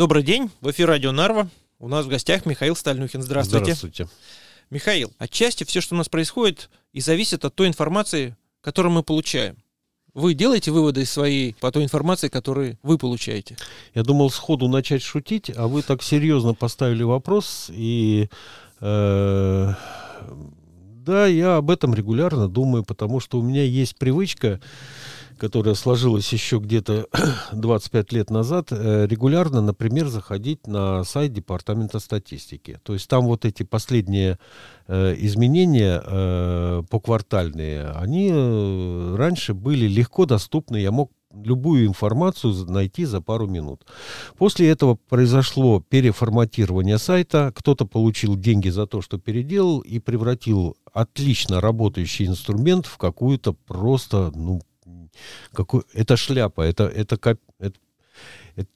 Добрый день, в эфире Радио Нарва. У нас в гостях Михаил Стальнюхин. Здравствуйте. Здравствуйте. Михаил, отчасти все, что у нас происходит, и зависит от той информации, которую мы получаем. Вы делаете выводы из своей по той информации, которую вы получаете? Я думал сходу начать шутить, а вы так серьезно поставили вопрос. И э, да, я об этом регулярно думаю, потому что у меня есть привычка которая сложилась еще где-то 25 лет назад, э, регулярно, например, заходить на сайт Департамента статистики. То есть там вот эти последние э, изменения э, поквартальные, они раньше были легко доступны, я мог любую информацию найти за пару минут. После этого произошло переформатирование сайта, кто-то получил деньги за то, что переделал, и превратил отлично работающий инструмент в какую-то просто, ну, какой, это шляпа, это, это, это, это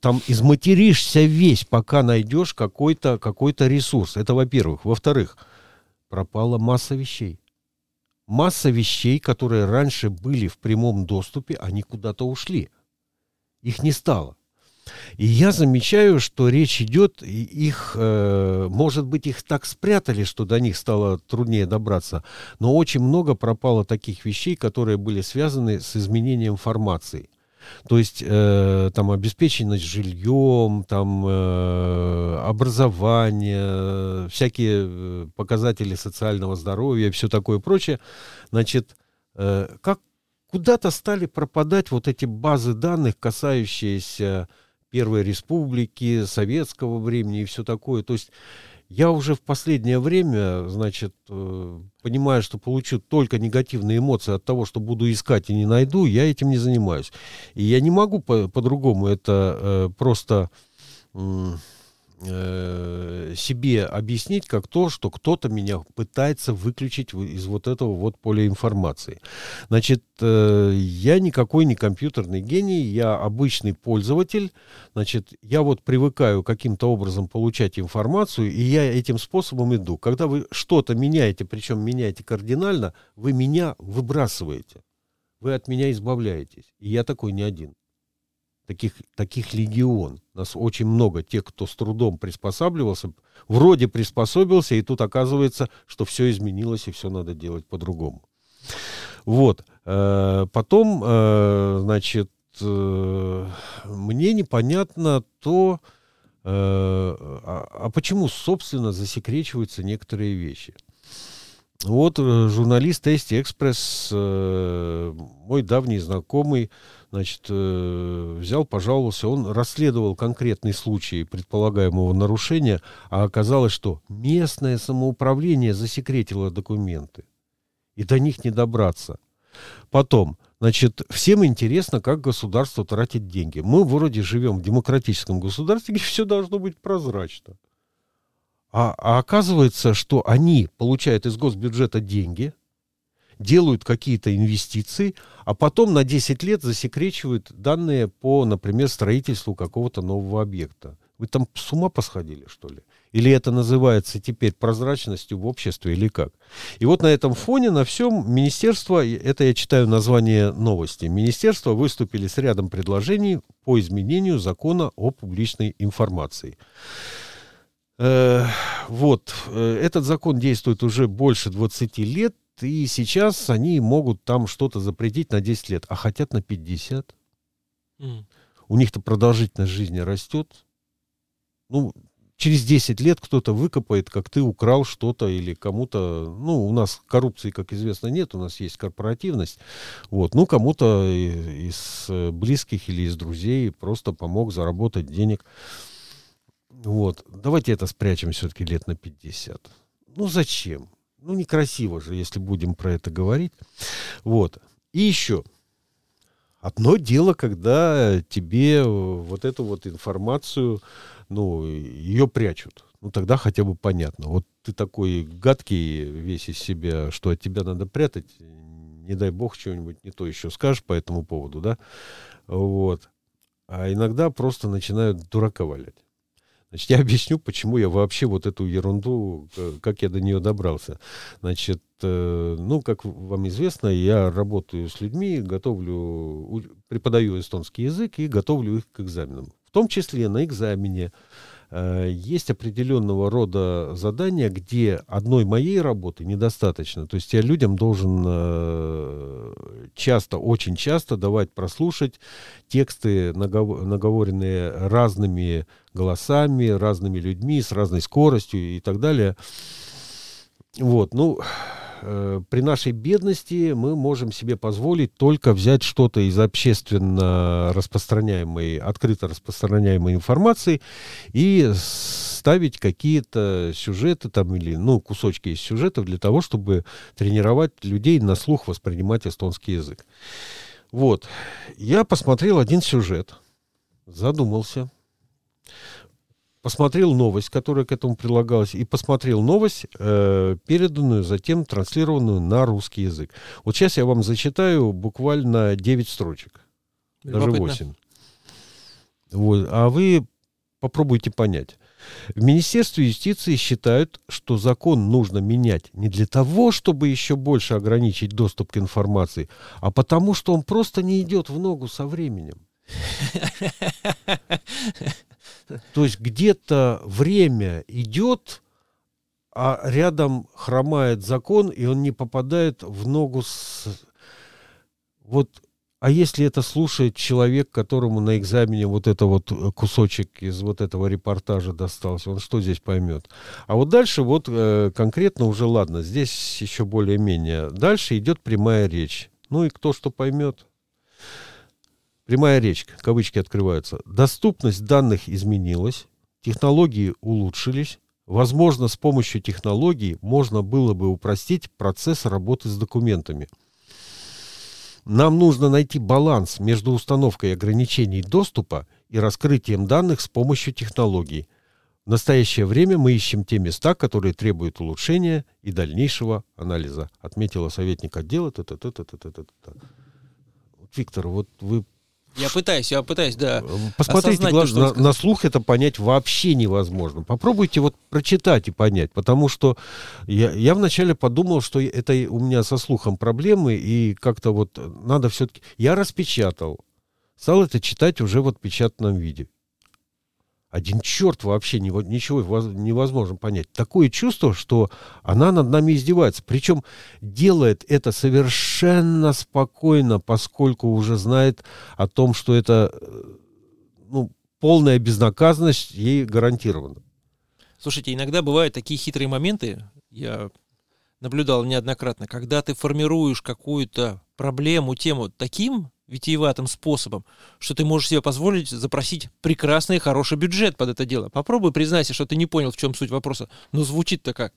там изматеришься весь, пока найдешь какой-то какой ресурс. Это во-первых. Во-вторых, пропала масса вещей. Масса вещей, которые раньше были в прямом доступе, они куда-то ушли. Их не стало. И я замечаю, что речь идет, их, э, может быть, их так спрятали, что до них стало труднее добраться, но очень много пропало таких вещей, которые были связаны с изменением формации. То есть э, там обеспеченность жильем, там э, образование, всякие э, показатели социального здоровья все такое прочее. Значит, э, как куда-то стали пропадать вот эти базы данных, касающиеся Первой Республики, советского времени и все такое. То есть я уже в последнее время, значит, э, понимаю, что получу только негативные эмоции от того, что буду искать и не найду, я этим не занимаюсь. И я не могу по- по-другому это э, просто э, себе объяснить как то, что кто-то меня пытается выключить из вот этого вот поля информации. Значит, э, я никакой не компьютерный гений, я обычный пользователь. Значит, я вот привыкаю каким-то образом получать информацию, и я этим способом иду. Когда вы что-то меняете, причем меняете кардинально, вы меня выбрасываете. Вы от меня избавляетесь. И я такой не один таких, таких легион. Нас очень много тех, кто с трудом приспосабливался, вроде приспособился, и тут оказывается, что все изменилось, и все надо делать по-другому. Вот. Э, потом, э, значит, э, мне непонятно то, а, а почему, собственно, засекречиваются некоторые вещи. Вот журналист Эсти Экспресс, мой давний знакомый, значит, э, взял, пожаловался, он расследовал конкретный случай предполагаемого нарушения, а оказалось, что местное самоуправление засекретило документы, и до них не добраться. Потом, значит, всем интересно, как государство тратит деньги. Мы вроде живем в демократическом государстве, где все должно быть прозрачно. А, а оказывается, что они получают из госбюджета деньги – делают какие-то инвестиции, а потом на 10 лет засекречивают данные по, например, строительству какого-то нового объекта. Вы там с ума посходили, что ли? Или это называется теперь прозрачностью в обществе, или как? И вот на этом фоне, на всем, министерство, это я читаю название новости, министерство выступили с рядом предложений по изменению закона о публичной информации. Э, вот, э, этот закон действует уже больше 20 лет, и сейчас они могут там что-то запретить на 10 лет, а хотят на 50. Mm. У них-то продолжительность жизни растет. Ну, через 10 лет кто-то выкопает, как ты украл что-то или кому-то... Ну, у нас коррупции, как известно, нет, у нас есть корпоративность. Вот, ну, кому-то из близких или из друзей просто помог заработать денег. Вот, давайте это спрячем все-таки лет на 50. Ну, зачем? Ну, некрасиво же, если будем про это говорить. Вот. И еще. Одно дело, когда тебе вот эту вот информацию, ну, ее прячут. Ну, тогда хотя бы понятно. Вот ты такой гадкий весь из себя, что от тебя надо прятать. Не дай бог чего-нибудь не то еще скажешь по этому поводу, да? Вот. А иногда просто начинают дурака валять. Значит, я объясню, почему я вообще вот эту ерунду, э, как я до нее добрался. Значит, э, ну, как вам известно, я работаю с людьми, готовлю, преподаю эстонский язык и готовлю их к экзаменам. том числе на экзамене, есть определенного рода задания, где одной моей работы недостаточно. То есть я людям должен э, часто, очень часто давать прослушать тексты, наговоренные разными голосами, разными людьми, с разной скоростью и так далее. Вот, ну, Э, при нашей бедности мы можем себе позволить только взять что-то из общественно распространяемой, открыто распространяемой информации и ставить какие-то сюжеты там или, ну, кусочки из сюжетов для того, чтобы тренировать людей на слух воспринимать эстонский язык. Вот. Я посмотрел один сюжет, задумался, посмотрел новость, которая к этому прилагалась, и посмотрел новость, э, переданную, затем транслированную на русский язык. Вот сейчас я вам зачитаю буквально 9 строчек, даже 8. Вот. А вы попробуйте понять. В Министерстве юстиции считают, что закон нужно менять не для того, чтобы еще больше ограничить доступ к информации, а потому что он просто не идет в ногу со временем. То есть где-то время идет, а рядом хромает закон, и он не попадает в ногу с... Вот, а если это слушает человек, которому на экзамене вот это вот э, кусочек из вот этого репортажа достался, он что здесь поймет? А вот дальше вот э, конкретно уже ладно, здесь еще более-менее. Дальше идет прямая речь. Ну и кто что поймет? Прямая речь, кавычки открываются. Доступность данных изменилась, технологии улучшились. Возможно, с помощью технологий можно было бы упростить процесс работы с документами. Нам нужно найти баланс между установкой ограничений доступа и раскрытием данных с помощью технологий. В настоящее время мы ищем те места, которые требуют улучшения и дальнейшего анализа, отметила советник отдела. Т. Виктор, вот вы я пытаюсь, я пытаюсь, да. Посмотрите, глаз, на, на слух это понять вообще невозможно. Попробуйте вот прочитать и понять, потому что я, я вначале подумал, что это у меня со слухом проблемы, и как-то вот надо все-таки... Я распечатал, стал это читать уже в отпечатанном виде один черт вообще ничего невозможно понять. Такое чувство, что она над нами издевается. Причем делает это совершенно спокойно, поскольку уже знает о том, что это э, ну, полная безнаказанность ей гарантирована. Слушайте, иногда бывают такие хитрые моменты, я наблюдал неоднократно, когда ты формируешь какую-то проблему, тему таким витиеватым способом, что ты можешь себе позволить запросить прекрасный хороший бюджет под это дело. Попробуй признайся, что ты не понял, в чем суть вопроса. Но звучит-то как?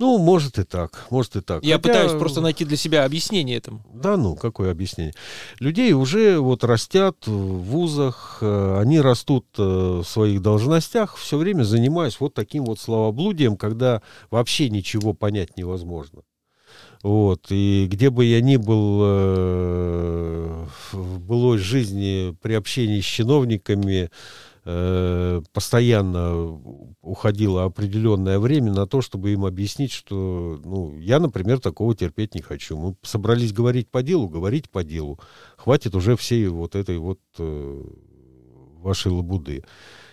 Ну, может и так, может и так. Я Хотя... пытаюсь просто найти для себя объяснение этому. Да ну, какое объяснение? Людей уже вот растят в вузах, э, они растут э, в своих должностях, все время занимаясь вот таким вот словоблудием, когда вообще ничего понять невозможно. Вот. И где бы я ни был э, в былой жизни при общении с чиновниками, э, постоянно уходило определенное время на то, чтобы им объяснить, что ну, я, например, такого терпеть не хочу. Мы собрались говорить по делу, говорить по делу. Хватит уже всей вот этой вот э, вашей лабуды.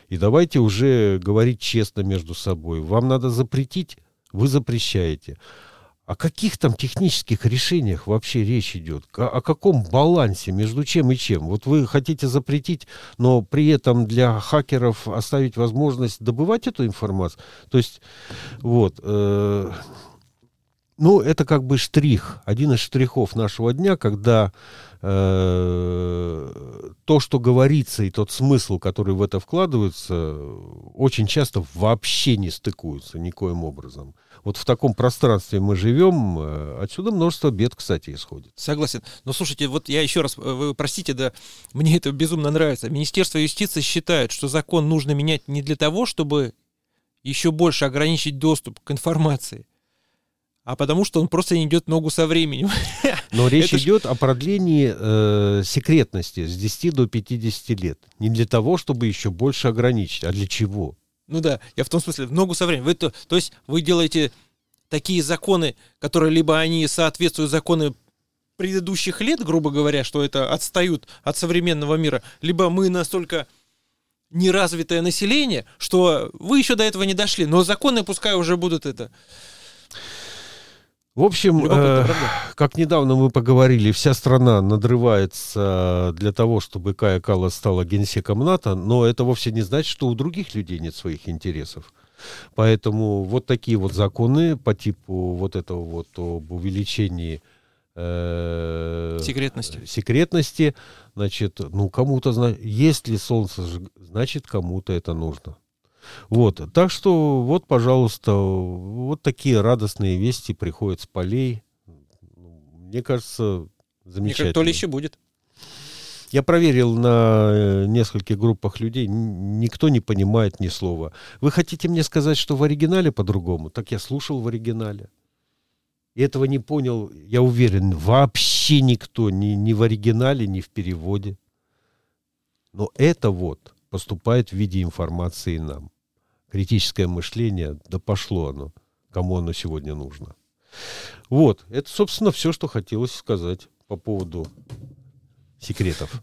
И давайте уже говорить честно между собой. Вам надо запретить, вы запрещаете. О каких там технических решениях вообще речь идет? О, каком балансе между чем и чем? Вот вы хотите запретить, но при этом для хакеров оставить возможность добывать эту информацию? То есть, вот, э, ну, это как бы штрих, один из штрихов нашего дня, когда э, то, что говорится, и тот смысл, который в это вкладывается, очень часто вообще не стыкуются никоим образом. Вот в таком пространстве мы живем, э, отсюда множество бед, кстати, исходит. Согласен. Но слушайте, вот я еще раз, э, вы простите, да, мне это безумно нравится. Министерство юстиции считает, что закон нужно менять не для того, чтобы еще больше ограничить доступ к информации, а потому что он просто не идет ногу со временем. Но речь Это идет ж... о продлении э, секретности с 10 до 50 лет. Не для того, чтобы еще больше ограничить, а для чего? Ну да, я в том смысле, в ногу со временем. Вы, то, то есть вы делаете такие законы, которые либо они соответствуют законы предыдущих лет, грубо говоря, что это отстают от современного мира, либо мы настолько неразвитое население, что вы еще до этого не дошли, но законы пускай уже будут это. В общем, э, как недавно мы поговорили, вся страна надрывается для того, чтобы Кая Калла стала генсеком НАТО, но это вовсе не значит, что у других людей нет своих интересов. Поэтому вот такие вот законы по типу вот этого вот об увеличении э, секретности. секретности, значит, ну кому-то, если солнце, значит кому-то это нужно. Вот, так что вот, пожалуйста, вот такие радостные вести приходят с полей. Мне кажется, замечательно. Мне кажется, то ли еще будет. Я проверил на э, нескольких группах людей, никто не понимает ни слова. Вы хотите мне сказать, что в оригинале по-другому? Так я слушал в оригинале. И этого не понял, я уверен, вообще никто, ни, ни в оригинале, ни в переводе. Но это вот поступает в виде информации нам критическое мышление, да пошло оно, кому оно сегодня нужно. Вот, это, собственно, все, что хотелось сказать по поводу секретов.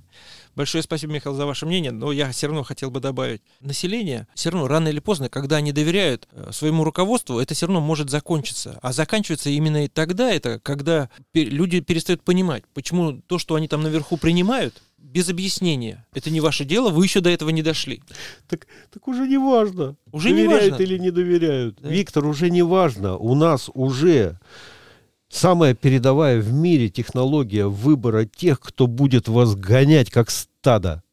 Большое спасибо, Михаил, за ваше мнение, но я все равно хотел бы добавить. Население все равно рано или поздно, когда они доверяют э, своему руководству, это все равно может закончиться. А заканчивается именно и тогда это, когда люди перестают понимать, почему то, что они там наверху принимают, без объяснения. Это не ваше дело, вы еще до этого не дошли. Так, так уже не важно. Уже доверяют не важно. или не доверяют. Да. Виктор, уже не важно. У нас уже самая передовая в мире технология выбора тех, кто будет вас гонять как стадо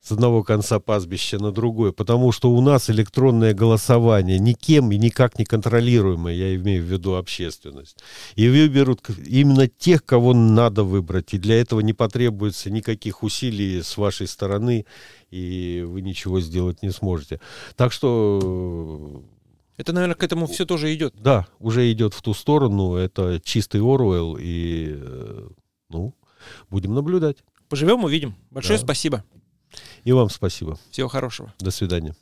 с одного конца пастбища на другой, потому что у нас электронное голосование никем и никак не контролируемое, я имею в виду общественность. И выберут именно тех, кого надо выбрать, и для этого не потребуется никаких усилий с вашей стороны, и вы ничего сделать не сможете. Так что... Это, наверное, к этому все тоже идет. Да, уже идет в ту сторону. Это чистый Оруэлл, и, э, ну, будем наблюдать. Поживем, увидим. Большое да. спасибо. И вам спасибо. Всего хорошего. До свидания.